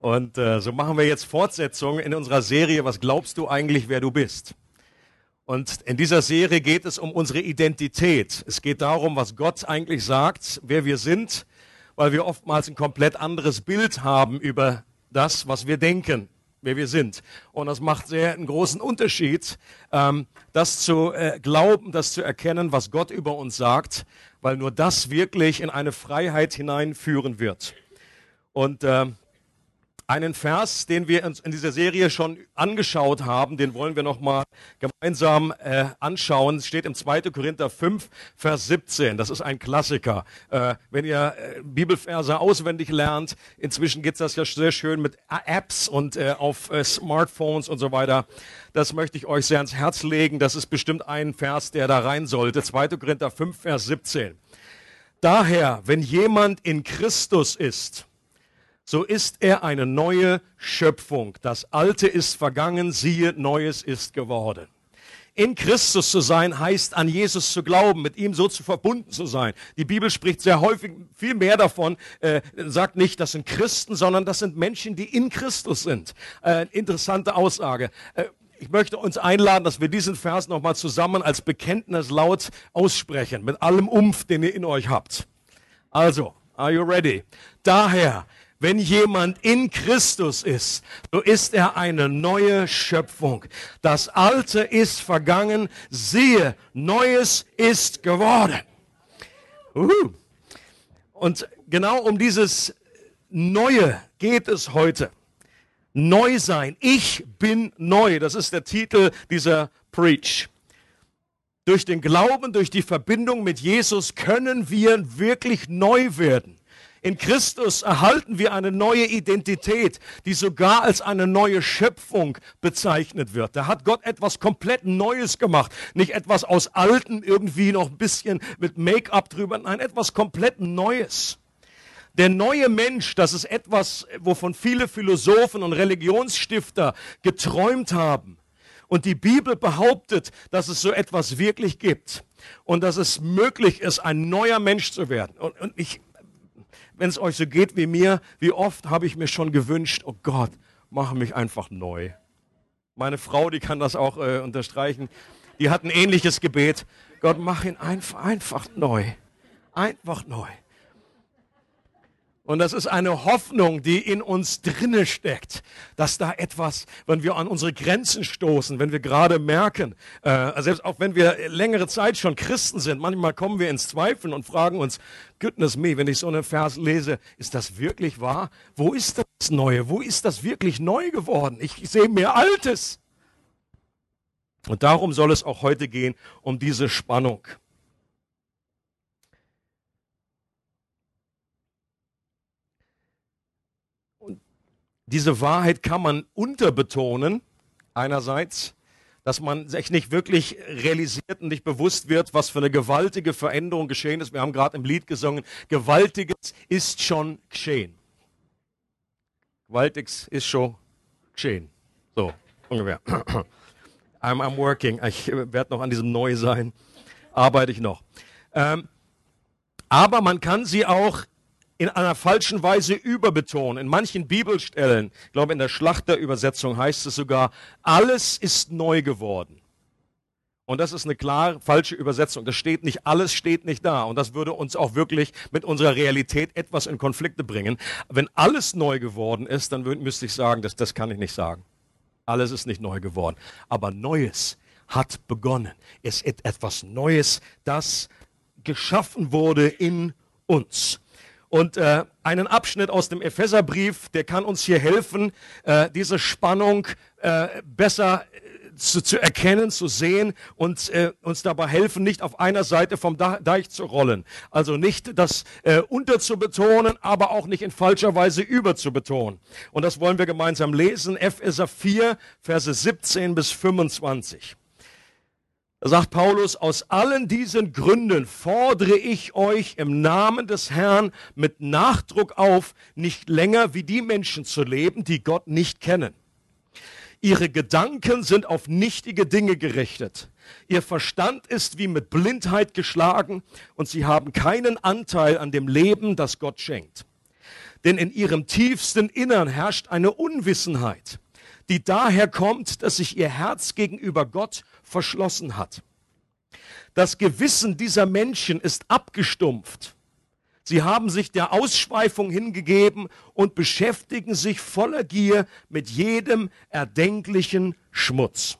Und äh, so machen wir jetzt Fortsetzung in unserer Serie, was glaubst du eigentlich, wer du bist? Und in dieser Serie geht es um unsere Identität. Es geht darum, was Gott eigentlich sagt, wer wir sind, weil wir oftmals ein komplett anderes Bild haben über das, was wir denken, wer wir sind. Und das macht sehr einen großen Unterschied, ähm, das zu äh, glauben, das zu erkennen, was Gott über uns sagt, weil nur das wirklich in eine Freiheit hineinführen wird. Und äh, einen Vers, den wir uns in dieser Serie schon angeschaut haben, den wollen wir nochmal gemeinsam äh, anschauen. Es steht im 2. Korinther 5, Vers 17. Das ist ein Klassiker. Äh, wenn ihr äh, Bibelverse auswendig lernt, inzwischen geht das ja sehr schön mit Apps und äh, auf äh, Smartphones und so weiter. Das möchte ich euch sehr ans Herz legen. Das ist bestimmt ein Vers, der da rein sollte. 2. Korinther 5, Vers 17. Daher, wenn jemand in Christus ist, so ist er eine neue Schöpfung. Das Alte ist vergangen, siehe, Neues ist geworden. In Christus zu sein heißt, an Jesus zu glauben, mit ihm so zu verbunden zu sein. Die Bibel spricht sehr häufig viel mehr davon, äh, sagt nicht, das sind Christen, sondern das sind Menschen, die in Christus sind. Äh, interessante Aussage. Äh, ich möchte uns einladen, dass wir diesen Vers nochmal zusammen als Bekenntnis laut aussprechen, mit allem Umf, den ihr in euch habt. Also, are you ready? Daher, wenn jemand in Christus ist, so ist er eine neue Schöpfung. Das Alte ist vergangen, siehe, Neues ist geworden. Und genau um dieses Neue geht es heute. Neu sein. Ich bin neu. Das ist der Titel dieser Preach. Durch den Glauben, durch die Verbindung mit Jesus können wir wirklich neu werden. In Christus erhalten wir eine neue Identität, die sogar als eine neue Schöpfung bezeichnet wird. Da hat Gott etwas komplett Neues gemacht. Nicht etwas aus Alten irgendwie noch ein bisschen mit Make-up drüber. Nein, etwas komplett Neues. Der neue Mensch, das ist etwas, wovon viele Philosophen und Religionsstifter geträumt haben. Und die Bibel behauptet, dass es so etwas wirklich gibt. Und dass es möglich ist, ein neuer Mensch zu werden. Und, und ich, wenn es euch so geht wie mir, wie oft habe ich mir schon gewünscht, oh Gott, mache mich einfach neu. Meine Frau, die kann das auch äh, unterstreichen, die hat ein ähnliches Gebet. Gott, mach ihn einfach, einfach neu. Einfach neu. Und das ist eine Hoffnung, die in uns drinne steckt, dass da etwas, wenn wir an unsere Grenzen stoßen, wenn wir gerade merken, äh, selbst auch wenn wir längere Zeit schon Christen sind, manchmal kommen wir ins Zweifeln und fragen uns, goodness me, wenn ich so einen Vers lese, ist das wirklich wahr? Wo ist das Neue? Wo ist das wirklich neu geworden? Ich sehe mehr Altes. Und darum soll es auch heute gehen, um diese Spannung. Diese Wahrheit kann man unterbetonen, einerseits, dass man sich nicht wirklich realisiert und nicht bewusst wird, was für eine gewaltige Veränderung geschehen ist. Wir haben gerade im Lied gesungen, Gewaltiges ist schon geschehen. Gewaltiges ist schon geschehen. So, ungefähr. I'm, I'm working. Ich werde noch an diesem Neu sein. Arbeite ich noch. Ähm, aber man kann sie auch in einer falschen Weise überbetonen. In manchen Bibelstellen, ich glaube in der Schlachterübersetzung heißt es sogar, alles ist neu geworden. Und das ist eine klar falsche Übersetzung. Das steht nicht, alles steht nicht da. Und das würde uns auch wirklich mit unserer Realität etwas in Konflikte bringen. Wenn alles neu geworden ist, dann müsste ich sagen, das, das kann ich nicht sagen. Alles ist nicht neu geworden. Aber Neues hat begonnen. Es ist etwas Neues, das geschaffen wurde in uns. Und äh, einen Abschnitt aus dem Epheserbrief, der kann uns hier helfen, äh, diese Spannung äh, besser äh, zu, zu erkennen, zu sehen und äh, uns dabei helfen, nicht auf einer Seite vom Deich zu rollen. Also nicht das äh, unterzubetonen, aber auch nicht in falscher Weise überzubetonen. Und das wollen wir gemeinsam lesen. Epheser 4, Verse 17 bis 25. Da sagt Paulus, aus allen diesen Gründen fordere ich euch im Namen des Herrn mit Nachdruck auf, nicht länger wie die Menschen zu leben, die Gott nicht kennen. Ihre Gedanken sind auf nichtige Dinge gerichtet. Ihr Verstand ist wie mit Blindheit geschlagen und sie haben keinen Anteil an dem Leben, das Gott schenkt. denn in ihrem tiefsten Innern herrscht eine Unwissenheit, die daher kommt, dass sich ihr Herz gegenüber Gott verschlossen hat. Das Gewissen dieser Menschen ist abgestumpft. Sie haben sich der Ausschweifung hingegeben und beschäftigen sich voller Gier mit jedem erdenklichen Schmutz.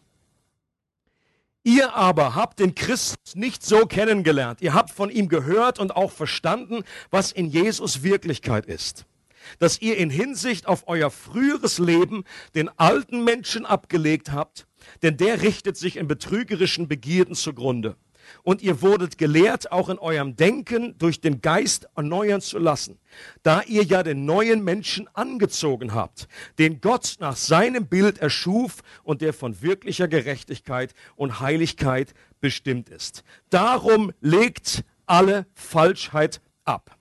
Ihr aber habt den Christus nicht so kennengelernt. Ihr habt von ihm gehört und auch verstanden, was in Jesus Wirklichkeit ist. Dass ihr in Hinsicht auf euer früheres Leben den alten Menschen abgelegt habt, denn der richtet sich in betrügerischen Begierden zugrunde und ihr wurdet gelehrt, auch in eurem Denken durch den Geist erneuern zu lassen, da ihr ja den neuen Menschen angezogen habt, den Gott nach seinem Bild erschuf und der von wirklicher Gerechtigkeit und Heiligkeit bestimmt ist. Darum legt alle Falschheit ab.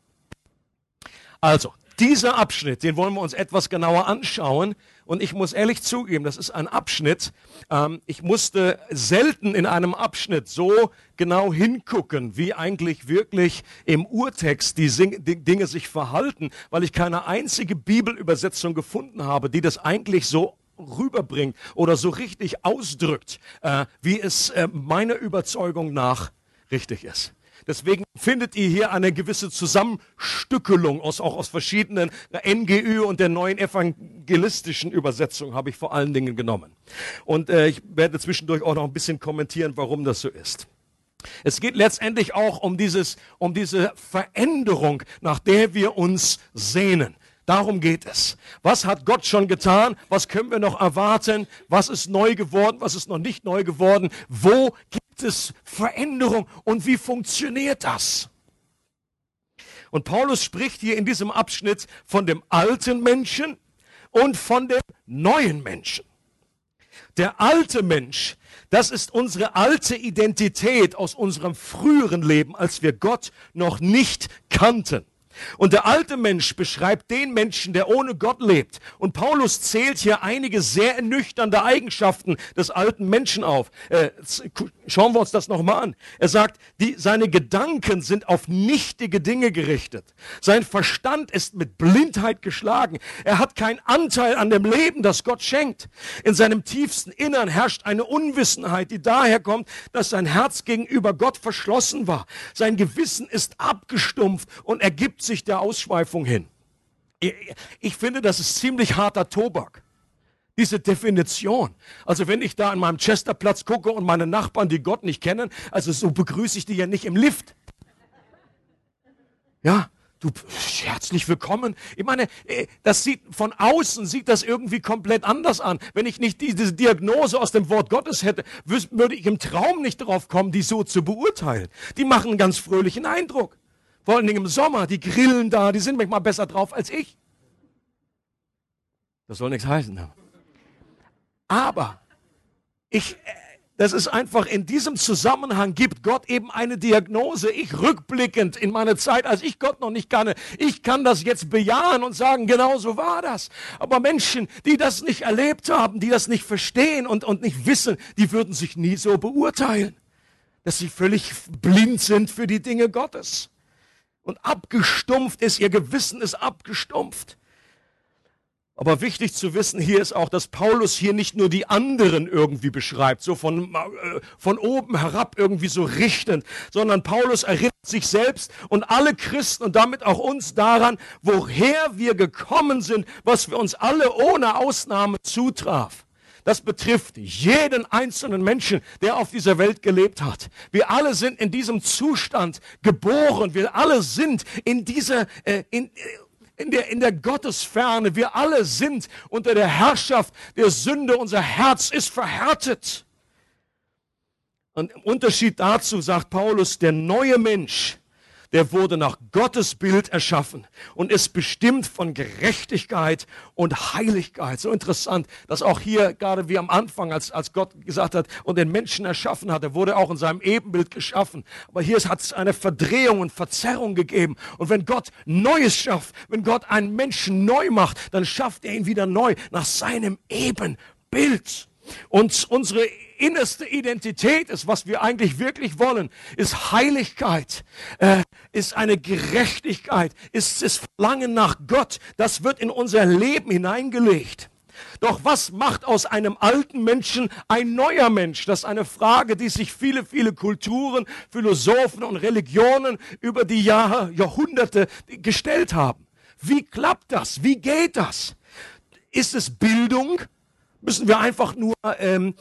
Also, dieser Abschnitt, den wollen wir uns etwas genauer anschauen. Und ich muss ehrlich zugeben, das ist ein Abschnitt. Ähm, ich musste selten in einem Abschnitt so genau hingucken, wie eigentlich wirklich im Urtext die, Sing die Dinge sich verhalten, weil ich keine einzige Bibelübersetzung gefunden habe, die das eigentlich so rüberbringt oder so richtig ausdrückt, äh, wie es äh, meiner Überzeugung nach richtig ist. Deswegen findet ihr hier eine gewisse Zusammenstückelung aus, auch aus verschiedenen NGÜ und der neuen evangelistischen Übersetzung habe ich vor allen Dingen genommen. Und äh, ich werde zwischendurch auch noch ein bisschen kommentieren, warum das so ist. Es geht letztendlich auch um dieses, um diese Veränderung, nach der wir uns sehnen. Darum geht es. Was hat Gott schon getan? Was können wir noch erwarten? Was ist neu geworden? Was ist noch nicht neu geworden? Wo gibt es Veränderung? Und wie funktioniert das? Und Paulus spricht hier in diesem Abschnitt von dem alten Menschen und von dem neuen Menschen. Der alte Mensch, das ist unsere alte Identität aus unserem früheren Leben, als wir Gott noch nicht kannten. Und der alte Mensch beschreibt den Menschen, der ohne Gott lebt. Und Paulus zählt hier einige sehr ernüchternde Eigenschaften des alten Menschen auf. Äh, schauen wir uns das nochmal an. Er sagt, die, seine Gedanken sind auf nichtige Dinge gerichtet. Sein Verstand ist mit Blindheit geschlagen. Er hat keinen Anteil an dem Leben, das Gott schenkt. In seinem tiefsten Innern herrscht eine Unwissenheit, die daher kommt, dass sein Herz gegenüber Gott verschlossen war. Sein Gewissen ist abgestumpft und er gibt sich der Ausschweifung hin. Ich finde, das ist ziemlich harter Tobak. Diese Definition. Also wenn ich da an meinem Chesterplatz gucke und meine Nachbarn, die Gott nicht kennen, also so begrüße ich die ja nicht im Lift. Ja, du herzlich willkommen. Ich meine, äh, das sieht von außen sieht das irgendwie komplett anders an. Wenn ich nicht diese Diagnose aus dem Wort Gottes hätte, würde ich im Traum nicht darauf kommen, die so zu beurteilen. Die machen einen ganz fröhlichen Eindruck. Vor allen Dingen im Sommer, die grillen da, die sind manchmal besser drauf als ich. Das soll nichts heißen. Aber ich, das ist einfach in diesem Zusammenhang gibt Gott eben eine Diagnose. Ich rückblickend in meine Zeit, als ich Gott noch nicht kannte, ich kann das jetzt bejahen und sagen, genau so war das. Aber Menschen, die das nicht erlebt haben, die das nicht verstehen und, und nicht wissen, die würden sich nie so beurteilen, dass sie völlig blind sind für die Dinge Gottes und abgestumpft ist, ihr Gewissen ist abgestumpft. Aber wichtig zu wissen hier ist auch, dass Paulus hier nicht nur die anderen irgendwie beschreibt, so von, äh, von oben herab irgendwie so richtend, sondern Paulus erinnert sich selbst und alle Christen und damit auch uns daran, woher wir gekommen sind, was für uns alle ohne Ausnahme zutraf. Das betrifft jeden einzelnen Menschen, der auf dieser Welt gelebt hat. Wir alle sind in diesem Zustand geboren. Wir alle sind in dieser, äh, in, äh, in der, in der Gottesferne. Wir alle sind unter der Herrschaft der Sünde. Unser Herz ist verhärtet. Und im Unterschied dazu sagt Paulus, der neue Mensch, der wurde nach Gottes Bild erschaffen und ist bestimmt von Gerechtigkeit und Heiligkeit. So interessant, dass auch hier, gerade wie am Anfang, als, als Gott gesagt hat und den Menschen erschaffen hat, er wurde auch in seinem Ebenbild geschaffen. Aber hier hat es eine Verdrehung und Verzerrung gegeben. Und wenn Gott Neues schafft, wenn Gott einen Menschen neu macht, dann schafft er ihn wieder neu nach seinem Ebenbild. Und unsere innerste Identität ist, was wir eigentlich wirklich wollen, ist Heiligkeit, äh, ist eine Gerechtigkeit, ist das Verlangen nach Gott. Das wird in unser Leben hineingelegt. Doch was macht aus einem alten Menschen ein neuer Mensch? Das ist eine Frage, die sich viele, viele Kulturen, Philosophen und Religionen über die Jahre, Jahrhunderte gestellt haben. Wie klappt das? Wie geht das? Ist es Bildung? Müssen wir einfach nur ähm,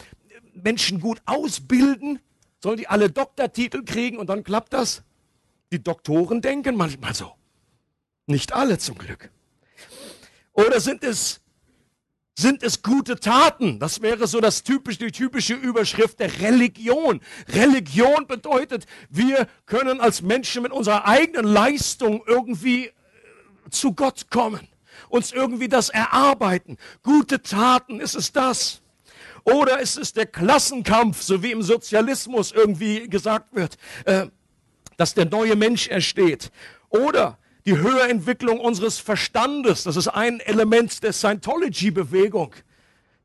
Menschen gut ausbilden? Sollen die alle Doktortitel kriegen und dann klappt das? Die Doktoren denken manchmal so. Nicht alle zum Glück. Oder sind es sind es gute Taten? Das wäre so das typische, die typische Überschrift der Religion. Religion bedeutet, wir können als Menschen mit unserer eigenen Leistung irgendwie äh, zu Gott kommen, uns irgendwie das erarbeiten. Gute Taten, ist es das? Oder ist es der Klassenkampf, so wie im Sozialismus irgendwie gesagt wird, äh, dass der neue Mensch entsteht? Oder die Höherentwicklung unseres Verstandes. Das ist ein Element der Scientology-Bewegung,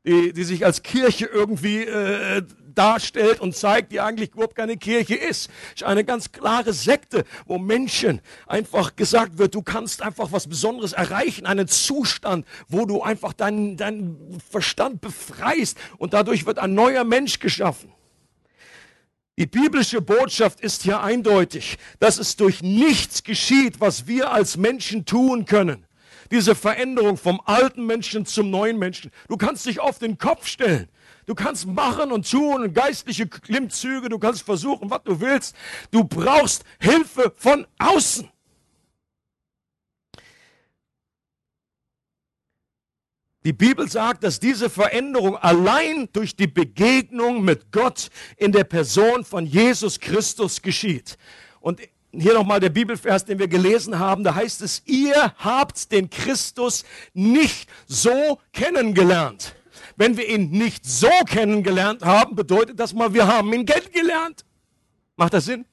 die, die sich als Kirche irgendwie äh, darstellt und zeigt, die eigentlich überhaupt keine Kirche ist. Es ist eine ganz klare Sekte, wo Menschen einfach gesagt wird, du kannst einfach was Besonderes erreichen, einen Zustand, wo du einfach deinen, deinen Verstand befreist und dadurch wird ein neuer Mensch geschaffen. Die biblische Botschaft ist hier eindeutig, dass es durch nichts geschieht, was wir als Menschen tun können. Diese Veränderung vom alten Menschen zum neuen Menschen. Du kannst dich auf den Kopf stellen. Du kannst machen und tun und geistliche Klimmzüge. Du kannst versuchen, was du willst. Du brauchst Hilfe von außen. Die Bibel sagt, dass diese Veränderung allein durch die Begegnung mit Gott in der Person von Jesus Christus geschieht. Und hier nochmal der Bibelvers, den wir gelesen haben, da heißt es, ihr habt den Christus nicht so kennengelernt. Wenn wir ihn nicht so kennengelernt haben, bedeutet das mal, wir haben ihn kennengelernt. Macht das Sinn?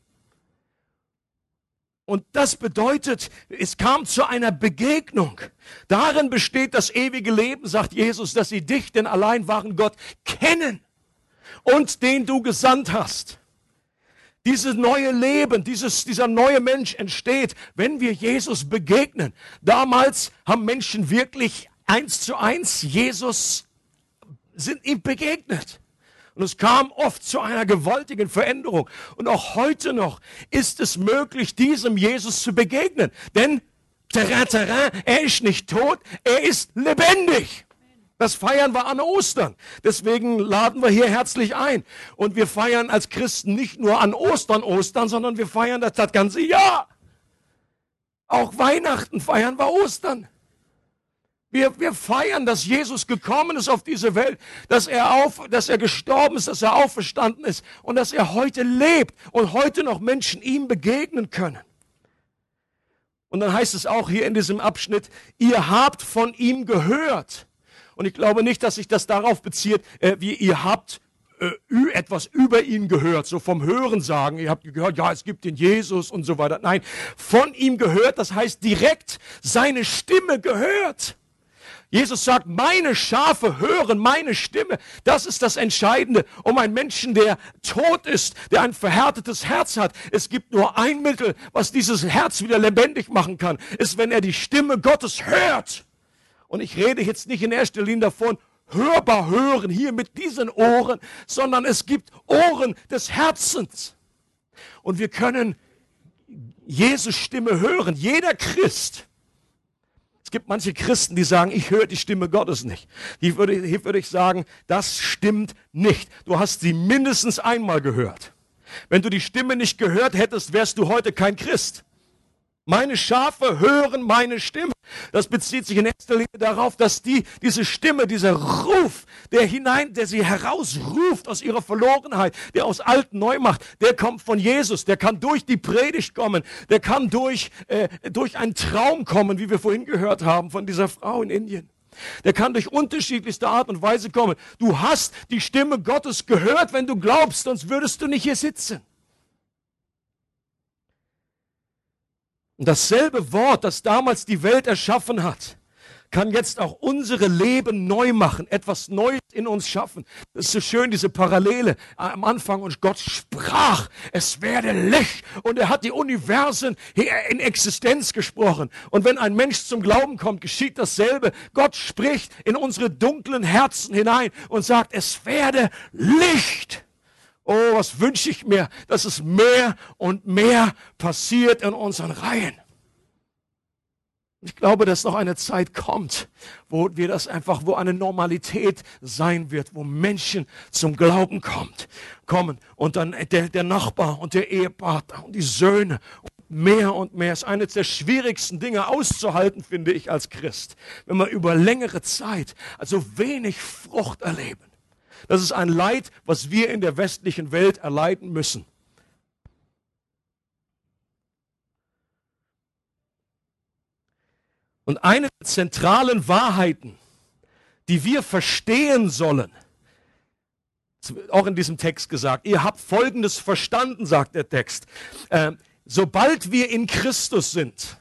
Und das bedeutet, es kam zu einer Begegnung. Darin besteht das ewige Leben, sagt Jesus, dass sie dich, den allein wahren Gott, kennen und den du gesandt hast. Dieses neue Leben, dieses, dieser neue Mensch entsteht, wenn wir Jesus begegnen. Damals haben Menschen wirklich eins zu eins Jesus sind ihm begegnet. Und es kam oft zu einer gewaltigen Veränderung. Und auch heute noch ist es möglich, diesem Jesus zu begegnen. Denn, terrain, terrain, er ist nicht tot, er ist lebendig. Das feiern wir an Ostern. Deswegen laden wir hier herzlich ein. Und wir feiern als Christen nicht nur an Ostern Ostern, sondern wir feiern das, das ganze Jahr. Auch Weihnachten feiern wir Ostern. Wir, wir feiern, dass Jesus gekommen ist auf diese Welt, dass er, auf, dass er gestorben ist, dass er auferstanden ist und dass er heute lebt und heute noch Menschen ihm begegnen können. Und dann heißt es auch hier in diesem Abschnitt, ihr habt von ihm gehört. Und ich glaube nicht, dass sich das darauf bezieht, äh, wie ihr habt äh, etwas über ihn gehört, so vom Hören sagen. Ihr habt gehört, ja, es gibt den Jesus und so weiter. Nein, von ihm gehört, das heißt direkt seine Stimme gehört. Jesus sagt, meine Schafe hören meine Stimme. Das ist das Entscheidende, um einen Menschen, der tot ist, der ein verhärtetes Herz hat. Es gibt nur ein Mittel, was dieses Herz wieder lebendig machen kann, ist, wenn er die Stimme Gottes hört. Und ich rede jetzt nicht in erster Linie davon, hörbar hören hier mit diesen Ohren, sondern es gibt Ohren des Herzens. Und wir können Jesus Stimme hören. Jeder Christ es gibt manche Christen, die sagen, ich höre die Stimme Gottes nicht. Hier würde, hier würde ich sagen, das stimmt nicht. Du hast sie mindestens einmal gehört. Wenn du die Stimme nicht gehört hättest, wärst du heute kein Christ. Meine Schafe hören meine Stimme. Das bezieht sich in erster Linie darauf, dass die, diese Stimme, dieser Ruf, der hinein, der sie herausruft aus ihrer Verlorenheit, der aus Alt neu macht, der kommt von Jesus. Der kann durch die Predigt kommen. Der kann durch, äh, durch einen Traum kommen, wie wir vorhin gehört haben von dieser Frau in Indien. Der kann durch unterschiedlichste Art und Weise kommen. Du hast die Stimme Gottes gehört, wenn du glaubst, sonst würdest du nicht hier sitzen. Und dasselbe Wort, das damals die Welt erschaffen hat, kann jetzt auch unsere Leben neu machen, etwas Neues in uns schaffen. Das ist so schön, diese Parallele am Anfang. Und Gott sprach, es werde Licht. Und er hat die Universen in Existenz gesprochen. Und wenn ein Mensch zum Glauben kommt, geschieht dasselbe. Gott spricht in unsere dunklen Herzen hinein und sagt, es werde Licht. Oh, was wünsche ich mir, dass es mehr und mehr passiert in unseren Reihen. Ich glaube, dass noch eine Zeit kommt, wo wir das einfach, wo eine Normalität sein wird, wo Menschen zum Glauben kommt, kommen und dann der, der Nachbar und der Ehepartner und die Söhne und mehr und mehr. ist eines der schwierigsten Dinge auszuhalten, finde ich, als Christ, wenn wir über längere Zeit also wenig Frucht erleben. Das ist ein Leid, was wir in der westlichen Welt erleiden müssen. Und eine der zentralen Wahrheiten, die wir verstehen sollen, auch in diesem Text gesagt, ihr habt Folgendes verstanden, sagt der Text. Äh, sobald wir in Christus sind,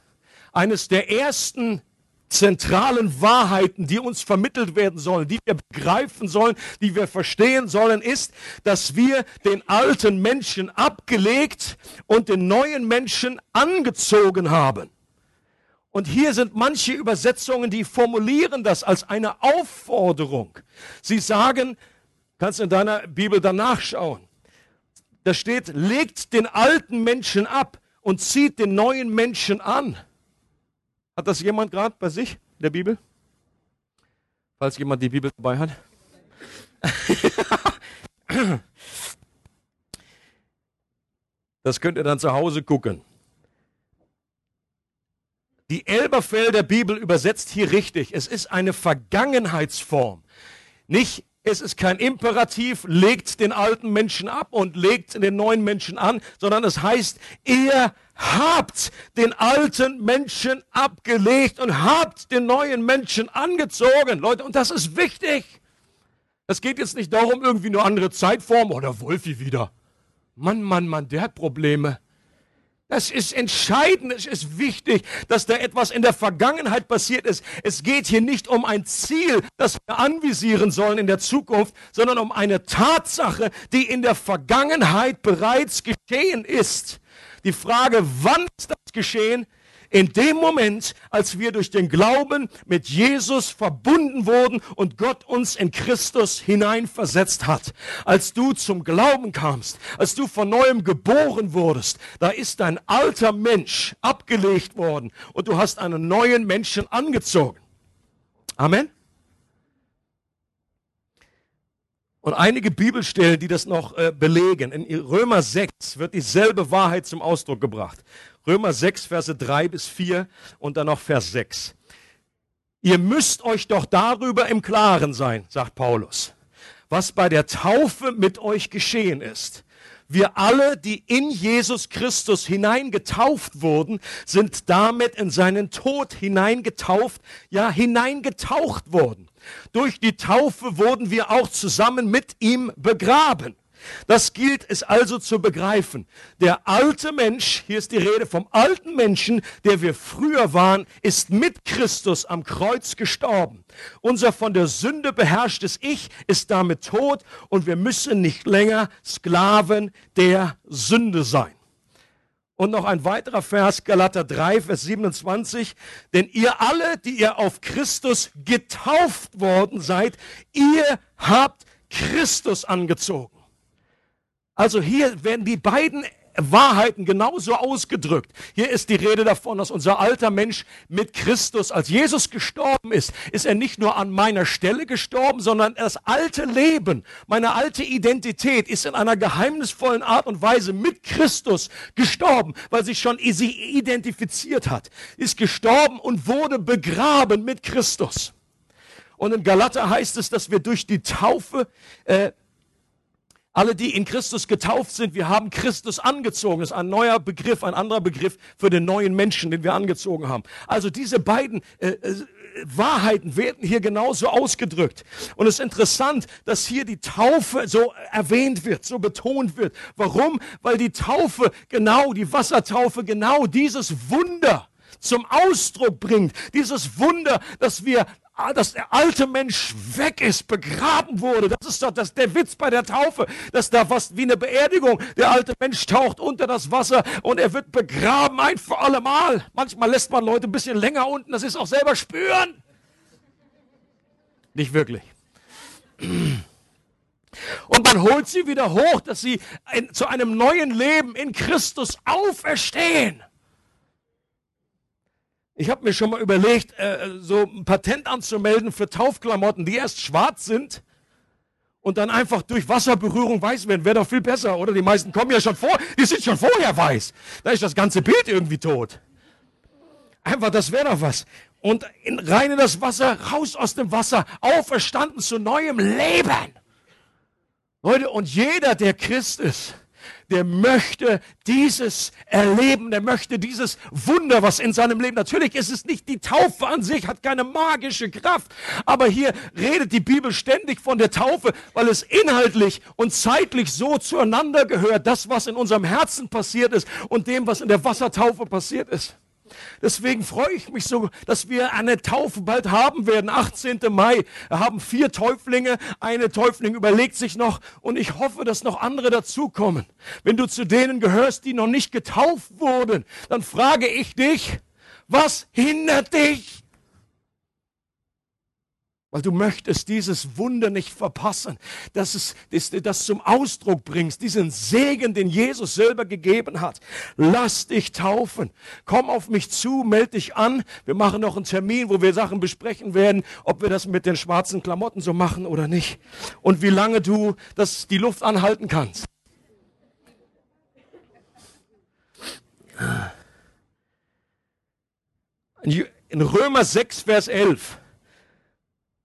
eines der ersten zentralen Wahrheiten, die uns vermittelt werden sollen, die wir begreifen sollen, die wir verstehen sollen, ist, dass wir den alten Menschen abgelegt und den neuen Menschen angezogen haben. Und hier sind manche Übersetzungen, die formulieren das als eine Aufforderung. Sie sagen, kannst in deiner Bibel danach schauen. Da steht, legt den alten Menschen ab und zieht den neuen Menschen an. Hat das jemand gerade bei sich in der Bibel? Falls jemand die Bibel dabei hat. das könnt ihr dann zu Hause gucken. Die Elberfelder Bibel übersetzt hier richtig. Es ist eine Vergangenheitsform. Nicht, es ist kein Imperativ, legt den alten Menschen ab und legt den neuen Menschen an, sondern es heißt, ihr habt den alten Menschen abgelegt und habt den neuen Menschen angezogen. Leute, und das ist wichtig. Es geht jetzt nicht darum, irgendwie eine andere Zeitform oder Wolfi wieder. Mann, Mann, Mann, der hat Probleme. Das ist entscheidend, es ist wichtig, dass da etwas in der Vergangenheit passiert ist. Es geht hier nicht um ein Ziel, das wir anvisieren sollen in der Zukunft, sondern um eine Tatsache, die in der Vergangenheit bereits geschehen ist. Die Frage, wann ist das geschehen, in dem Moment, als wir durch den Glauben mit Jesus verbunden wurden und Gott uns in Christus hineinversetzt hat, als du zum Glauben kamst, als du von neuem geboren wurdest, da ist dein alter Mensch abgelegt worden und du hast einen neuen Menschen angezogen. Amen. Und einige Bibelstellen, die das noch äh, belegen. In Römer 6 wird dieselbe Wahrheit zum Ausdruck gebracht. Römer 6, Verse 3 bis 4 und dann noch Vers 6. Ihr müsst euch doch darüber im Klaren sein, sagt Paulus, was bei der Taufe mit euch geschehen ist. Wir alle, die in Jesus Christus hineingetauft wurden, sind damit in seinen Tod hineingetauft, ja hineingetaucht worden. Durch die Taufe wurden wir auch zusammen mit ihm begraben. Das gilt es also zu begreifen. Der alte Mensch, hier ist die Rede vom alten Menschen, der wir früher waren, ist mit Christus am Kreuz gestorben. Unser von der Sünde beherrschtes Ich ist damit tot und wir müssen nicht länger Sklaven der Sünde sein. Und noch ein weiterer Vers, Galater 3, Vers 27. Denn ihr alle, die ihr auf Christus getauft worden seid, ihr habt Christus angezogen. Also hier werden die beiden Wahrheiten genauso ausgedrückt. Hier ist die Rede davon, dass unser alter Mensch mit Christus, als Jesus gestorben ist, ist er nicht nur an meiner Stelle gestorben, sondern das alte Leben, meine alte Identität ist in einer geheimnisvollen Art und Weise mit Christus gestorben, weil sich schon sie identifiziert hat, ist gestorben und wurde begraben mit Christus. Und in Galater heißt es, dass wir durch die Taufe äh, alle, die in Christus getauft sind, wir haben Christus angezogen. Das ist ein neuer Begriff, ein anderer Begriff für den neuen Menschen, den wir angezogen haben. Also diese beiden äh, äh, Wahrheiten werden hier genauso ausgedrückt. Und es ist interessant, dass hier die Taufe so erwähnt wird, so betont wird. Warum? Weil die Taufe genau, die Wassertaufe genau dieses Wunder zum Ausdruck bringt. Dieses Wunder, dass wir dass der alte Mensch weg ist, begraben wurde. Das ist doch das, der Witz bei der Taufe, dass da fast wie eine Beerdigung. Der alte Mensch taucht unter das Wasser und er wird begraben ein für alle Mal. Manchmal lässt man Leute ein bisschen länger unten, das ist auch selber spüren. Nicht wirklich. Und man holt sie wieder hoch, dass sie in, zu einem neuen Leben in Christus auferstehen. Ich habe mir schon mal überlegt, äh, so ein Patent anzumelden für Taufklamotten, die erst schwarz sind und dann einfach durch Wasserberührung weiß werden. Wäre doch viel besser, oder? Die meisten kommen ja schon vor, die sind schon vorher weiß. Da ist das ganze Bild irgendwie tot. Einfach, das wäre doch was. Und in, rein in das Wasser, raus aus dem Wasser, auferstanden zu neuem Leben. Leute, und jeder, der Christ ist, der möchte dieses erleben, der möchte dieses Wunder, was in seinem Leben, natürlich ist es nicht die Taufe an sich, hat keine magische Kraft, aber hier redet die Bibel ständig von der Taufe, weil es inhaltlich und zeitlich so zueinander gehört, das, was in unserem Herzen passiert ist und dem, was in der Wassertaufe passiert ist. Deswegen freue ich mich so, dass wir eine Taufe bald haben werden. 18. Mai. Wir haben vier Täuflinge. Eine Täufling überlegt sich noch und ich hoffe, dass noch andere dazukommen. Wenn du zu denen gehörst, die noch nicht getauft wurden, dann frage ich dich, was hindert dich? Weil du möchtest dieses Wunder nicht verpassen, dass es dass du das zum Ausdruck bringst, diesen Segen, den Jesus selber gegeben hat. Lass dich taufen. Komm auf mich zu, meld dich an. Wir machen noch einen Termin, wo wir Sachen besprechen werden, ob wir das mit den schwarzen Klamotten so machen oder nicht. Und wie lange du das, die Luft anhalten kannst. In Römer 6, Vers 11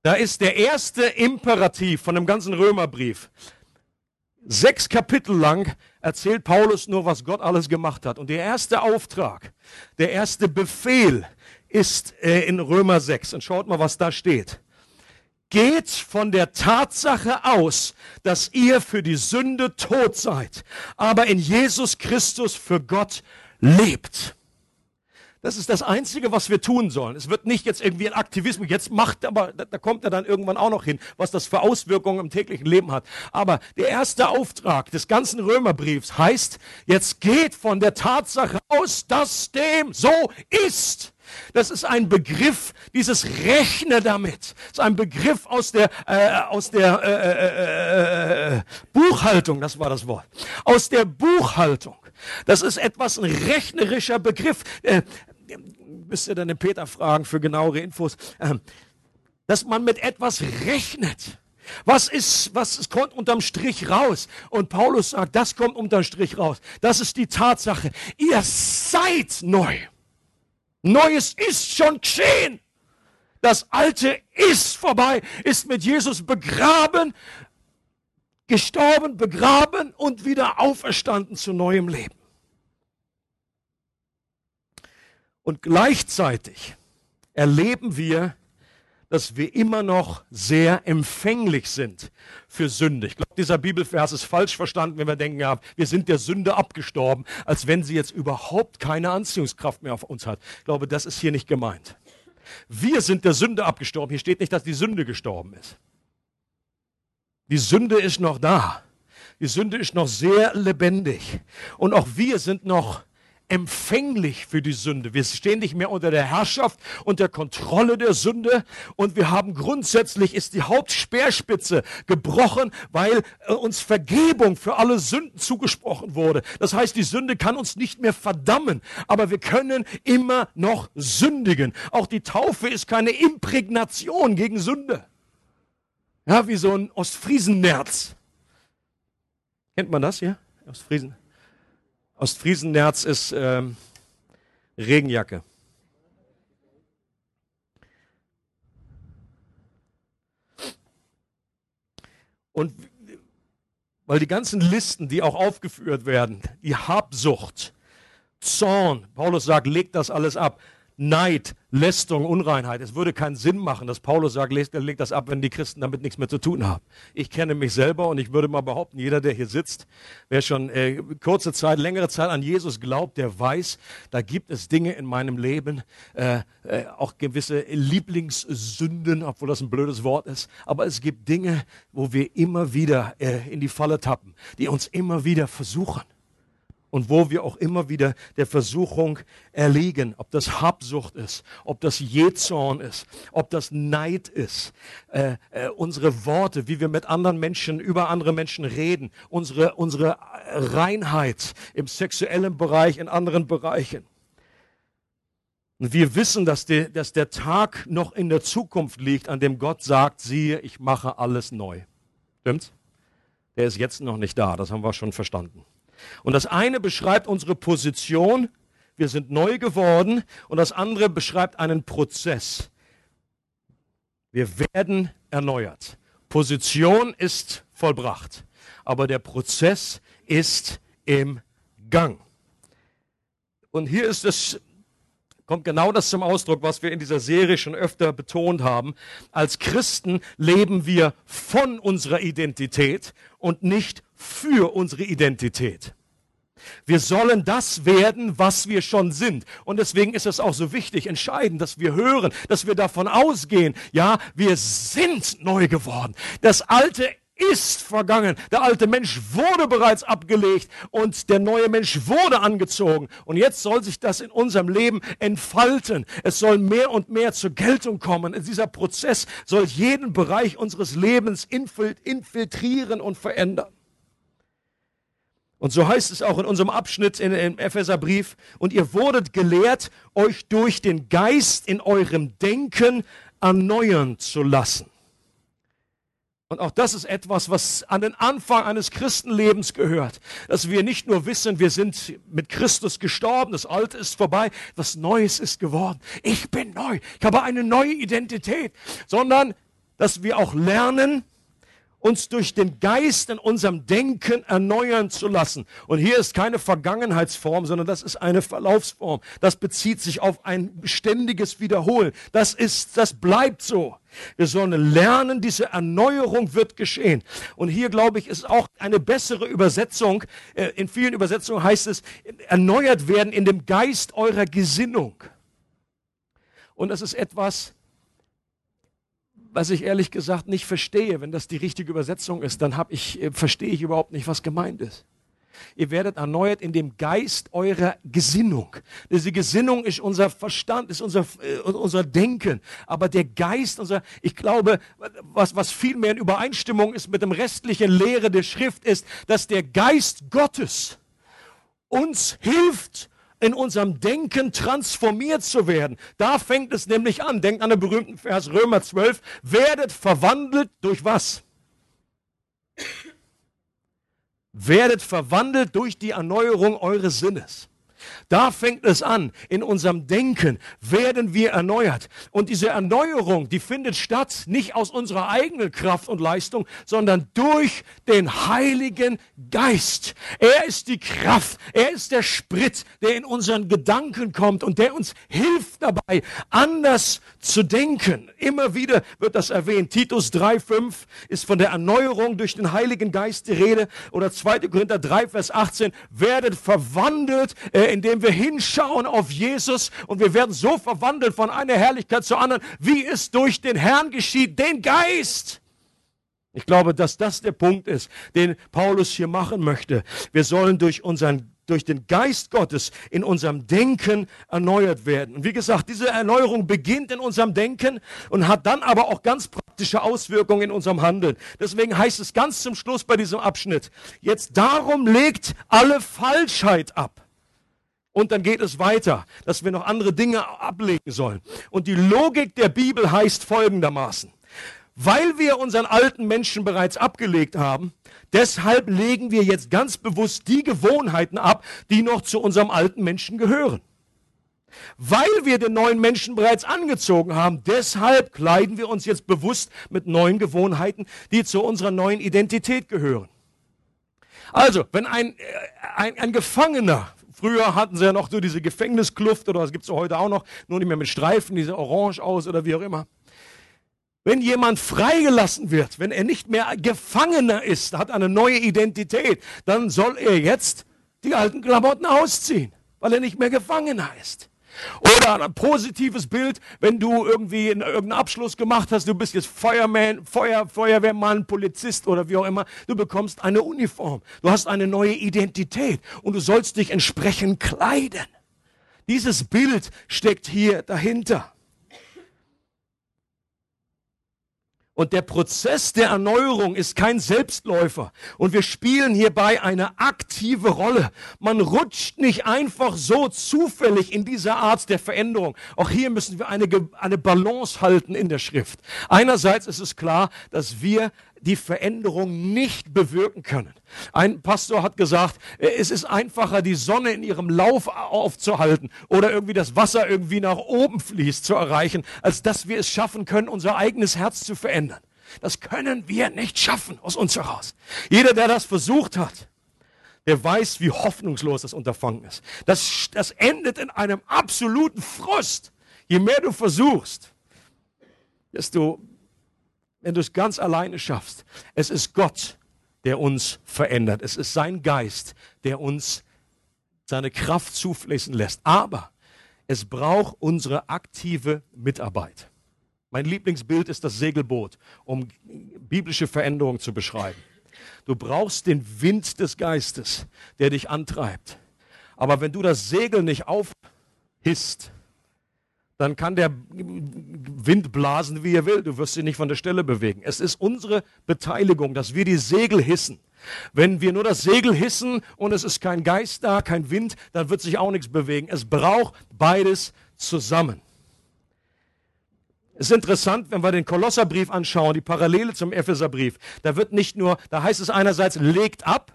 da ist der erste Imperativ von dem ganzen Römerbrief. Sechs Kapitel lang erzählt Paulus nur, was Gott alles gemacht hat. Und der erste Auftrag, der erste Befehl ist äh, in Römer 6. Und schaut mal, was da steht. Geht von der Tatsache aus, dass ihr für die Sünde tot seid, aber in Jesus Christus für Gott lebt. Das ist das Einzige, was wir tun sollen. Es wird nicht jetzt irgendwie ein Aktivismus, jetzt macht, aber da, kommt er dann irgendwann auch noch hin, was das für Auswirkungen im täglichen Leben hat. Aber der erste Auftrag des ganzen Römerbriefs heißt, jetzt geht von der Tatsache aus, dass dem so ist. Das ist ein Begriff, dieses Rechne damit. Das ist ein Begriff aus der, äh, aus der äh, äh, äh, Buchhaltung, das war das Wort. Aus der Buchhaltung. Das ist etwas ein rechnerischer Begriff. Müsst ihr dann den Peter fragen für genauere Infos, ähm, dass man mit etwas rechnet. Was ist, was kommt unterm Strich raus? Und Paulus sagt, das kommt unterm Strich raus. Das ist die Tatsache. Ihr seid neu. Neues ist schon geschehen. Das Alte ist vorbei, ist mit Jesus begraben, gestorben, begraben und wieder auferstanden zu neuem Leben. Und gleichzeitig erleben wir, dass wir immer noch sehr empfänglich sind für Sünde. Ich glaube, dieser Bibelvers ist falsch verstanden, wenn wir denken, ja, wir sind der Sünde abgestorben, als wenn sie jetzt überhaupt keine Anziehungskraft mehr auf uns hat. Ich glaube, das ist hier nicht gemeint. Wir sind der Sünde abgestorben. Hier steht nicht, dass die Sünde gestorben ist. Die Sünde ist noch da. Die Sünde ist noch sehr lebendig. Und auch wir sind noch empfänglich für die Sünde. Wir stehen nicht mehr unter der Herrschaft und der Kontrolle der Sünde und wir haben grundsätzlich ist die Hauptspeerspitze gebrochen, weil äh, uns Vergebung für alle Sünden zugesprochen wurde. Das heißt, die Sünde kann uns nicht mehr verdammen, aber wir können immer noch sündigen. Auch die Taufe ist keine Imprägnation gegen Sünde. Ja, wie so ein Ostfriesennerz. Kennt man das hier? Ostfriesen? Ostfriesennerz ist ähm, Regenjacke. Und weil die ganzen Listen, die auch aufgeführt werden, die Habsucht, Zorn, Paulus sagt, legt das alles ab. Neid, Lästerung, Unreinheit. Es würde keinen Sinn machen, dass Paulus sagt, legt, das ab, wenn die Christen damit nichts mehr zu tun haben. Ich kenne mich selber und ich würde mal behaupten, jeder, der hier sitzt, wer schon äh, kurze Zeit, längere Zeit an Jesus glaubt, der weiß, da gibt es Dinge in meinem Leben, äh, äh, auch gewisse Lieblingssünden, obwohl das ein blödes Wort ist, aber es gibt Dinge, wo wir immer wieder äh, in die Falle tappen, die uns immer wieder versuchen und wo wir auch immer wieder der Versuchung erliegen, ob das Habsucht ist, ob das Jezorn ist, ob das Neid ist, äh, äh, unsere Worte, wie wir mit anderen Menschen über andere Menschen reden, unsere, unsere Reinheit im sexuellen Bereich, in anderen Bereichen. Und wir wissen, dass der, dass der Tag noch in der Zukunft liegt, an dem Gott sagt, siehe, ich mache alles neu. Stimmt's? Der ist jetzt noch nicht da, das haben wir schon verstanden. Und das eine beschreibt unsere Position, wir sind neu geworden, und das andere beschreibt einen Prozess. Wir werden erneuert. Position ist vollbracht, aber der Prozess ist im Gang. Und hier ist es kommt genau das zum Ausdruck, was wir in dieser Serie schon öfter betont haben. Als Christen leben wir von unserer Identität und nicht für unsere Identität. Wir sollen das werden, was wir schon sind. Und deswegen ist es auch so wichtig, entscheidend, dass wir hören, dass wir davon ausgehen, ja, wir sind neu geworden. Das Alte ist vergangen. Der alte Mensch wurde bereits abgelegt und der neue Mensch wurde angezogen. Und jetzt soll sich das in unserem Leben entfalten. Es soll mehr und mehr zur Geltung kommen. Dieser Prozess soll jeden Bereich unseres Lebens infiltrieren und verändern. Und so heißt es auch in unserem Abschnitt in, im Epheserbrief, und ihr wurdet gelehrt, euch durch den Geist in eurem Denken erneuern zu lassen. Und auch das ist etwas, was an den Anfang eines Christenlebens gehört. Dass wir nicht nur wissen, wir sind mit Christus gestorben, das Alte ist vorbei, was Neues ist geworden. Ich bin neu, ich habe eine neue Identität, sondern dass wir auch lernen, uns durch den Geist in unserem Denken erneuern zu lassen. Und hier ist keine Vergangenheitsform, sondern das ist eine Verlaufsform. Das bezieht sich auf ein ständiges Wiederholen. Das ist, das bleibt so. Wir sollen lernen, diese Erneuerung wird geschehen. Und hier, glaube ich, ist auch eine bessere Übersetzung. Äh, in vielen Übersetzungen heißt es, erneuert werden in dem Geist eurer Gesinnung. Und das ist etwas, was ich ehrlich gesagt nicht verstehe. Wenn das die richtige Übersetzung ist, dann hab ich, äh, verstehe ich überhaupt nicht, was gemeint ist. Ihr werdet erneuert in dem Geist eurer Gesinnung. Diese Gesinnung ist unser Verstand, ist unser, äh, unser Denken. Aber der Geist, unser, ich glaube, was, was viel mehr in Übereinstimmung ist mit dem restlichen Lehre der Schrift ist, dass der Geist Gottes uns hilft, in unserem Denken transformiert zu werden. Da fängt es nämlich an. Denkt an den berühmten Vers Römer 12. Werdet verwandelt durch was? Werdet verwandelt durch die Erneuerung eures Sinnes. Da fängt es an. In unserem Denken werden wir erneuert. Und diese Erneuerung, die findet statt nicht aus unserer eigenen Kraft und Leistung, sondern durch den Heiligen Geist. Er ist die Kraft. Er ist der Sprit, der in unseren Gedanken kommt und der uns hilft dabei, anders zu denken. Immer wieder wird das erwähnt. Titus 3,5 ist von der Erneuerung durch den Heiligen Geist die Rede. Oder 2. Korinther 3, Vers 18. Werdet verwandelt äh, indem wir hinschauen auf Jesus und wir werden so verwandelt von einer Herrlichkeit zur anderen, wie es durch den Herrn geschieht, den Geist. Ich glaube, dass das der Punkt ist, den Paulus hier machen möchte. Wir sollen durch unseren durch den Geist Gottes in unserem Denken erneuert werden. Und wie gesagt, diese Erneuerung beginnt in unserem Denken und hat dann aber auch ganz praktische Auswirkungen in unserem Handeln. Deswegen heißt es ganz zum Schluss bei diesem Abschnitt, jetzt darum legt alle Falschheit ab. Und dann geht es weiter, dass wir noch andere Dinge ablegen sollen. Und die Logik der Bibel heißt folgendermaßen. Weil wir unseren alten Menschen bereits abgelegt haben, deshalb legen wir jetzt ganz bewusst die Gewohnheiten ab, die noch zu unserem alten Menschen gehören. Weil wir den neuen Menschen bereits angezogen haben, deshalb kleiden wir uns jetzt bewusst mit neuen Gewohnheiten, die zu unserer neuen Identität gehören. Also, wenn ein, äh, ein, ein Gefangener früher hatten sie ja noch so diese Gefängniskluft oder das gibt es heute auch noch, nur nicht mehr mit Streifen, diese Orange aus oder wie auch immer. Wenn jemand freigelassen wird, wenn er nicht mehr Gefangener ist, hat eine neue Identität, dann soll er jetzt die alten Klamotten ausziehen, weil er nicht mehr Gefangener ist. Oder ein positives Bild, wenn du irgendwie irgendeinen Abschluss gemacht hast, du bist jetzt Feuerman, Feuer, Feuerwehrmann, Polizist oder wie auch immer, du bekommst eine Uniform. Du hast eine neue Identität und du sollst dich entsprechend kleiden. Dieses Bild steckt hier dahinter. Und der Prozess der Erneuerung ist kein Selbstläufer. Und wir spielen hierbei eine aktive Rolle. Man rutscht nicht einfach so zufällig in dieser Art der Veränderung. Auch hier müssen wir eine, eine Balance halten in der Schrift. Einerseits ist es klar, dass wir die Veränderung nicht bewirken können. Ein Pastor hat gesagt, äh, es ist einfacher, die Sonne in ihrem Lauf aufzuhalten oder irgendwie das Wasser irgendwie nach oben fließt zu erreichen, als dass wir es schaffen können, unser eigenes Herz zu verändern. Das können wir nicht schaffen aus uns heraus. Jeder, der das versucht hat, der weiß, wie hoffnungslos das Unterfangen ist. Das, das endet in einem absoluten Frust. Je mehr du versuchst, desto wenn du es ganz alleine schaffst. Es ist Gott, der uns verändert. Es ist sein Geist, der uns seine Kraft zufließen lässt. Aber es braucht unsere aktive Mitarbeit. Mein Lieblingsbild ist das Segelboot, um biblische Veränderungen zu beschreiben. Du brauchst den Wind des Geistes, der dich antreibt. Aber wenn du das Segel nicht aufhisst, dann kann der Wind blasen, wie er will. Du wirst sie nicht von der Stelle bewegen. Es ist unsere Beteiligung, dass wir die Segel hissen. Wenn wir nur das Segel hissen und es ist kein Geist da, kein Wind, dann wird sich auch nichts bewegen. Es braucht beides zusammen. Es ist interessant, wenn wir den Kolosserbrief anschauen, die Parallele zum Epheserbrief. Da wird nicht nur, da heißt es einerseits, legt ab,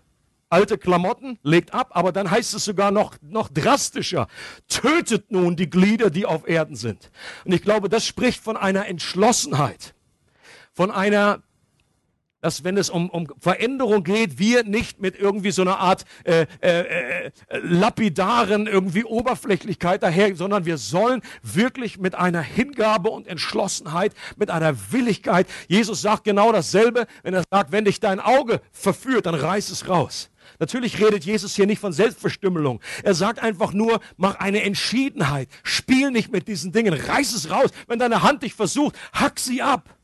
alte Klamotten, legt ab, aber dann heißt es sogar noch, noch drastischer, tötet nun die Glieder, die auf Erden sind. Und ich glaube, das spricht von einer Entschlossenheit, von einer dass wenn es um, um Veränderung geht, wir nicht mit irgendwie so einer Art äh, äh, äh, lapidaren irgendwie Oberflächlichkeit daher, sondern wir sollen wirklich mit einer Hingabe und Entschlossenheit, mit einer Willigkeit. Jesus sagt genau dasselbe, wenn er sagt, wenn dich dein Auge verführt, dann reiß es raus. Natürlich redet Jesus hier nicht von Selbstverstümmelung. Er sagt einfach nur, mach eine Entschiedenheit. Spiel nicht mit diesen Dingen. Reiß es raus. Wenn deine Hand dich versucht, hack sie ab.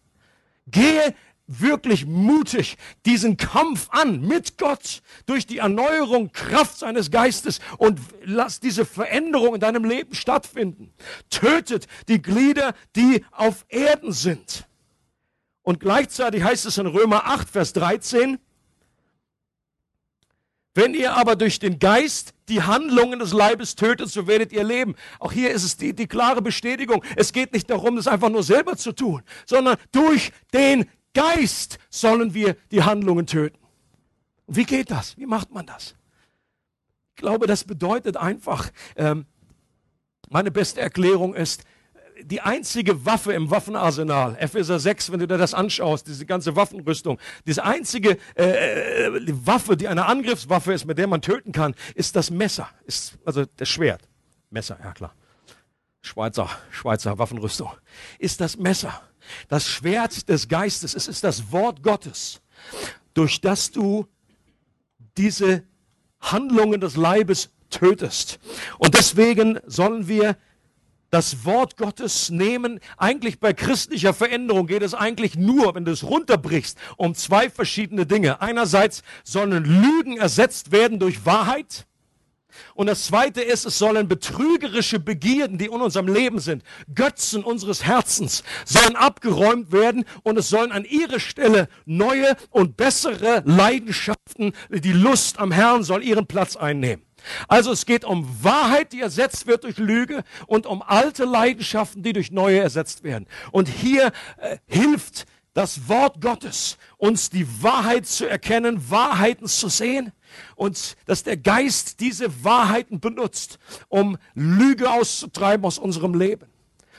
Gehe wirklich mutig diesen Kampf an mit Gott durch die Erneuerung, Kraft seines Geistes und lass diese Veränderung in deinem Leben stattfinden. Tötet die Glieder, die auf Erden sind. Und gleichzeitig heißt es in Römer 8, Vers 13, wenn ihr aber durch den Geist die Handlungen des Leibes tötet, so werdet ihr leben. Auch hier ist es die, die klare Bestätigung. Es geht nicht darum, das einfach nur selber zu tun, sondern durch den Geist sollen wir die Handlungen töten. wie geht das? Wie macht man das? Ich glaube, das bedeutet einfach, ähm, meine beste Erklärung ist, die einzige Waffe im Waffenarsenal, Epheser 6, wenn du dir das anschaust, diese ganze Waffenrüstung, diese einzige äh, äh, Waffe, die eine Angriffswaffe ist, mit der man töten kann, ist das Messer, ist also das Schwert. Messer, ja klar. Schweizer, Schweizer Waffenrüstung. Ist das Messer. Das Schwert des Geistes, es ist das Wort Gottes, durch das du diese Handlungen des Leibes tötest. Und deswegen sollen wir das Wort Gottes nehmen. Eigentlich bei christlicher Veränderung geht es eigentlich nur, wenn du es runterbrichst, um zwei verschiedene Dinge. Einerseits sollen Lügen ersetzt werden durch Wahrheit. Und das zweite ist, es sollen betrügerische Begierden, die in unserem Leben sind, Götzen unseres Herzens, sollen abgeräumt werden und es sollen an ihre Stelle neue und bessere Leidenschaften, die Lust am Herrn soll ihren Platz einnehmen. Also es geht um Wahrheit, die ersetzt wird durch Lüge und um alte Leidenschaften, die durch neue ersetzt werden. Und hier äh, hilft das Wort Gottes, uns die Wahrheit zu erkennen, Wahrheiten zu sehen und dass der Geist diese Wahrheiten benutzt, um Lüge auszutreiben aus unserem Leben,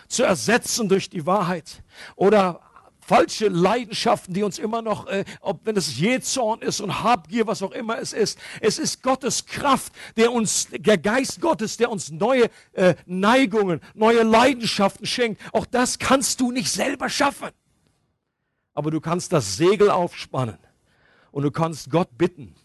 zu ersetzen durch die Wahrheit oder falsche Leidenschaften, die uns immer noch, äh, ob wenn es Jezorn ist und Habgier, was auch immer es ist. Es ist Gottes Kraft, der uns, der Geist Gottes, der uns neue äh, Neigungen, neue Leidenschaften schenkt. Auch das kannst du nicht selber schaffen. Aber du kannst das Segel aufspannen und du kannst Gott bitten,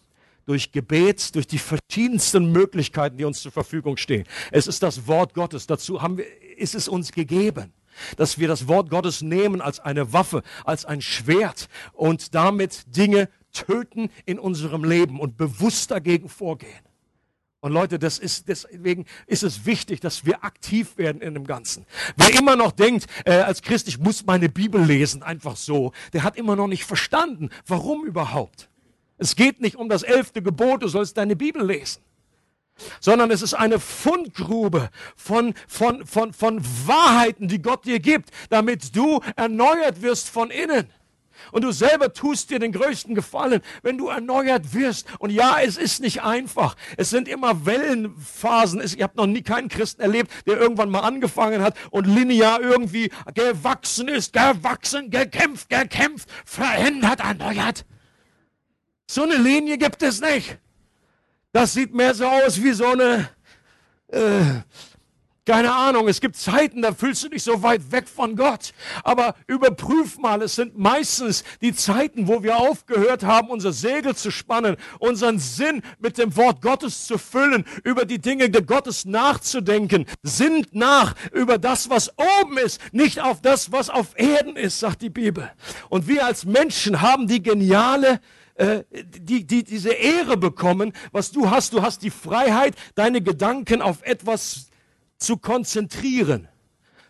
durch Gebet, durch die verschiedensten Möglichkeiten, die uns zur Verfügung stehen. Es ist das Wort Gottes. Dazu haben wir, ist es uns gegeben, dass wir das Wort Gottes nehmen als eine Waffe, als ein Schwert und damit Dinge töten in unserem Leben und bewusst dagegen vorgehen. Und Leute, das ist, deswegen ist es wichtig, dass wir aktiv werden in dem Ganzen. Wer immer noch denkt, äh, als Christ, ich muss meine Bibel lesen, einfach so, der hat immer noch nicht verstanden, warum überhaupt. Es geht nicht um das elfte Gebot, du sollst deine Bibel lesen, sondern es ist eine Fundgrube von, von, von, von Wahrheiten, die Gott dir gibt, damit du erneuert wirst von innen. Und du selber tust dir den größten Gefallen, wenn du erneuert wirst. Und ja, es ist nicht einfach. Es sind immer Wellenphasen. Ich habe noch nie keinen Christen erlebt, der irgendwann mal angefangen hat und linear irgendwie gewachsen ist, gewachsen, gekämpft, gekämpft, verändert, erneuert. So eine Linie gibt es nicht. Das sieht mehr so aus wie so eine, äh, keine Ahnung, es gibt Zeiten, da fühlst du dich so weit weg von Gott. Aber überprüf mal, es sind meistens die Zeiten, wo wir aufgehört haben, unser Segel zu spannen, unseren Sinn mit dem Wort Gottes zu füllen, über die Dinge der Gottes nachzudenken. Sind nach über das, was oben ist, nicht auf das, was auf Erden ist, sagt die Bibel. Und wir als Menschen haben die geniale äh, die, die diese Ehre bekommen, was du hast. Du hast die Freiheit, deine Gedanken auf etwas zu konzentrieren.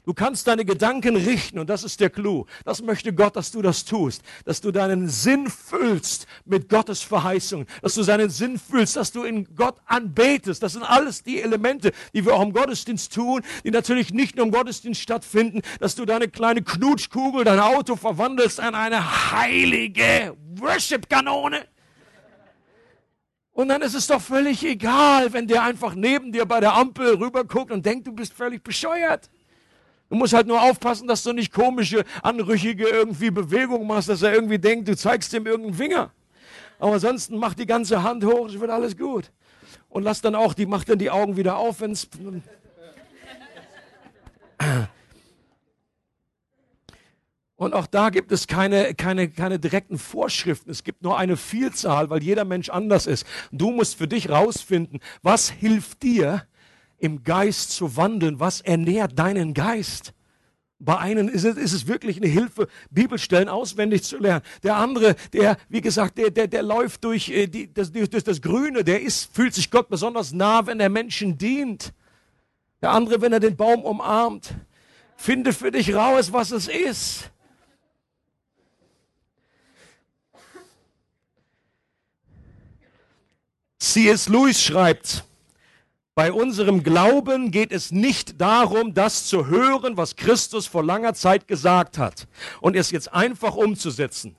Du kannst deine Gedanken richten und das ist der Clou. Das möchte Gott, dass du das tust, dass du deinen Sinn füllst mit Gottes Verheißung, dass du seinen Sinn fühlst, dass du in Gott anbetest. Das sind alles die Elemente, die wir auch im Gottesdienst tun, die natürlich nicht nur im Gottesdienst stattfinden, dass du deine kleine Knutschkugel, dein Auto verwandelst in eine heilige Worship-Kanone. Und dann ist es doch völlig egal, wenn der einfach neben dir bei der Ampel rüberguckt und denkt, du bist völlig bescheuert. Du musst halt nur aufpassen, dass du nicht komische, anrüchige irgendwie Bewegungen machst, dass er irgendwie denkt, du zeigst ihm irgendeinen Finger. Aber ansonsten mach die ganze Hand hoch, es wird alles gut. Und lass dann auch, die macht dann die Augen wieder auf, wenn es. Und auch da gibt es keine, keine, keine direkten Vorschriften. Es gibt nur eine Vielzahl, weil jeder Mensch anders ist. Du musst für dich rausfinden, was hilft dir, im Geist zu wandeln. Was ernährt deinen Geist? Bei einem ist es, ist es wirklich eine Hilfe, Bibelstellen auswendig zu lernen. Der andere, der, wie gesagt, der, der, der läuft durch, äh, die, das, durch das Grüne, der ist, fühlt sich Gott besonders nah, wenn er Menschen dient. Der andere, wenn er den Baum umarmt. Finde für dich raus, was es ist. C.S. Lewis schreibt, bei unserem Glauben geht es nicht darum, das zu hören, was Christus vor langer Zeit gesagt hat und es jetzt einfach umzusetzen.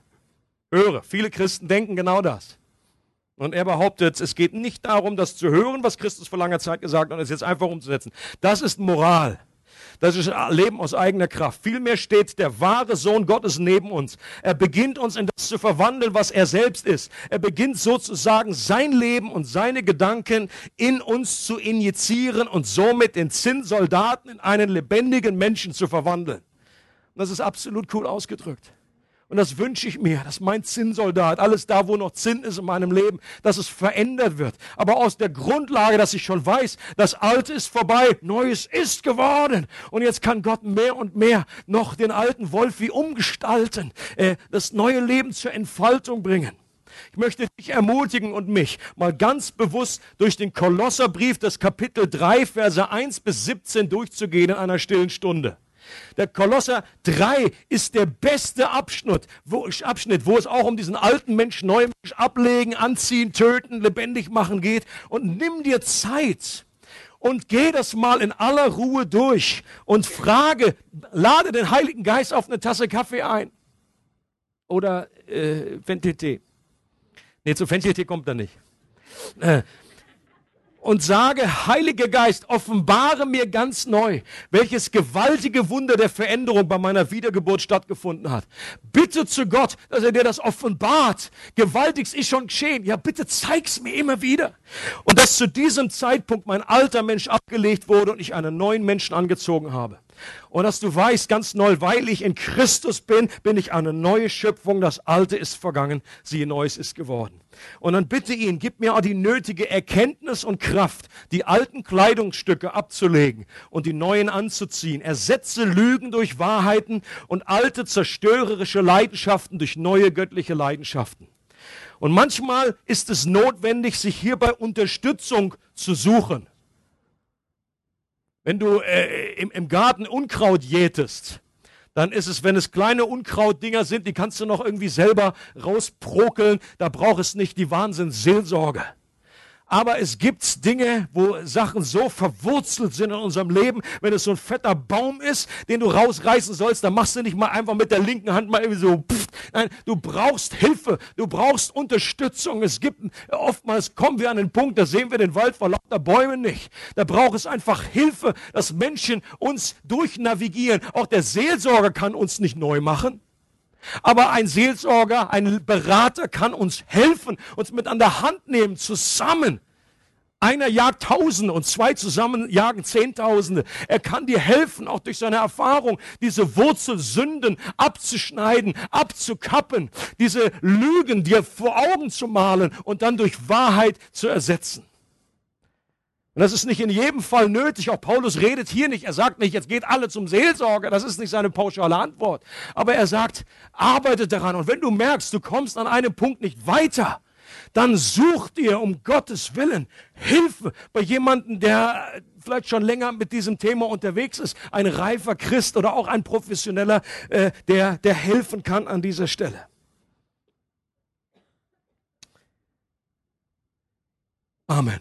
Höre, viele Christen denken genau das. Und er behauptet, es geht nicht darum, das zu hören, was Christus vor langer Zeit gesagt hat und es jetzt einfach umzusetzen. Das ist Moral. Das ist Leben aus eigener Kraft. Vielmehr steht der wahre Sohn Gottes neben uns. Er beginnt uns in das zu verwandeln, was er selbst ist. Er beginnt sozusagen sein Leben und seine Gedanken in uns zu injizieren und somit den Zinnsoldaten in einen lebendigen Menschen zu verwandeln. Und das ist absolut cool ausgedrückt. Und das wünsche ich mir, dass mein Zinnsoldat, alles da, wo noch Zinn ist in meinem Leben, dass es verändert wird. Aber aus der Grundlage, dass ich schon weiß, das Alte ist vorbei, Neues ist geworden. Und jetzt kann Gott mehr und mehr noch den alten Wolf wie umgestalten, äh, das neue Leben zur Entfaltung bringen. Ich möchte dich ermutigen und mich mal ganz bewusst durch den Kolosserbrief, das Kapitel 3, Verse 1 bis 17 durchzugehen in einer stillen Stunde. Der Kolosser 3 ist der beste Abschnitt wo, Abschnitt, wo es auch um diesen alten Mensch, neuen Mensch ablegen, anziehen, töten, lebendig machen geht. Und nimm dir Zeit und geh das mal in aller Ruhe durch und frage, lade den Heiligen Geist auf eine Tasse Kaffee ein. Oder äh, Fenteltee. Nee, zu Fenteltee kommt er nicht. Äh, und sage, Heiliger Geist, offenbare mir ganz neu, welches gewaltige Wunder der Veränderung bei meiner Wiedergeburt stattgefunden hat. Bitte zu Gott, dass er dir das offenbart. Gewaltigst ist schon geschehen. Ja, bitte zeig's mir immer wieder. Und dass zu diesem Zeitpunkt mein alter Mensch abgelegt wurde und ich einen neuen Menschen angezogen habe. Und dass du weißt, ganz neu, weil ich in Christus bin, bin ich eine neue Schöpfung. Das Alte ist vergangen, siehe Neues ist geworden. Und dann bitte ihn, gib mir auch die nötige Erkenntnis und Kraft, die alten Kleidungsstücke abzulegen und die neuen anzuziehen. Ersetze Lügen durch Wahrheiten und alte zerstörerische Leidenschaften durch neue göttliche Leidenschaften. Und manchmal ist es notwendig, sich hierbei Unterstützung zu suchen. Wenn du äh, im, im Garten Unkraut jätest, dann ist es, wenn es kleine Unkrautdinger sind, die kannst du noch irgendwie selber rausprokeln, da braucht es nicht die Wahnsinnsseelsorge. Aber es gibt Dinge, wo Sachen so verwurzelt sind in unserem Leben. Wenn es so ein fetter Baum ist, den du rausreißen sollst, dann machst du nicht mal einfach mit der linken Hand mal irgendwie so. Pff. Nein, du brauchst Hilfe, du brauchst Unterstützung. Es gibt oftmals kommen wir an den Punkt, da sehen wir den Wald vor lauter Bäumen nicht. Da braucht es einfach Hilfe, dass Menschen uns durchnavigieren. Auch der Seelsorger kann uns nicht neu machen. Aber ein Seelsorger, ein Berater kann uns helfen, uns mit an der Hand nehmen, zusammen. Einer jagt Tausende und zwei zusammen jagen Zehntausende. Er kann dir helfen, auch durch seine Erfahrung, diese Wurzelsünden abzuschneiden, abzukappen, diese Lügen dir vor Augen zu malen und dann durch Wahrheit zu ersetzen. Und das ist nicht in jedem Fall nötig. Auch Paulus redet hier nicht. Er sagt nicht, jetzt geht alle zum Seelsorger. Das ist nicht seine pauschale Antwort. Aber er sagt, arbeite daran. Und wenn du merkst, du kommst an einem Punkt nicht weiter, dann such dir um Gottes Willen Hilfe bei jemandem, der vielleicht schon länger mit diesem Thema unterwegs ist. Ein reifer Christ oder auch ein Professioneller, äh, der, der helfen kann an dieser Stelle. Amen.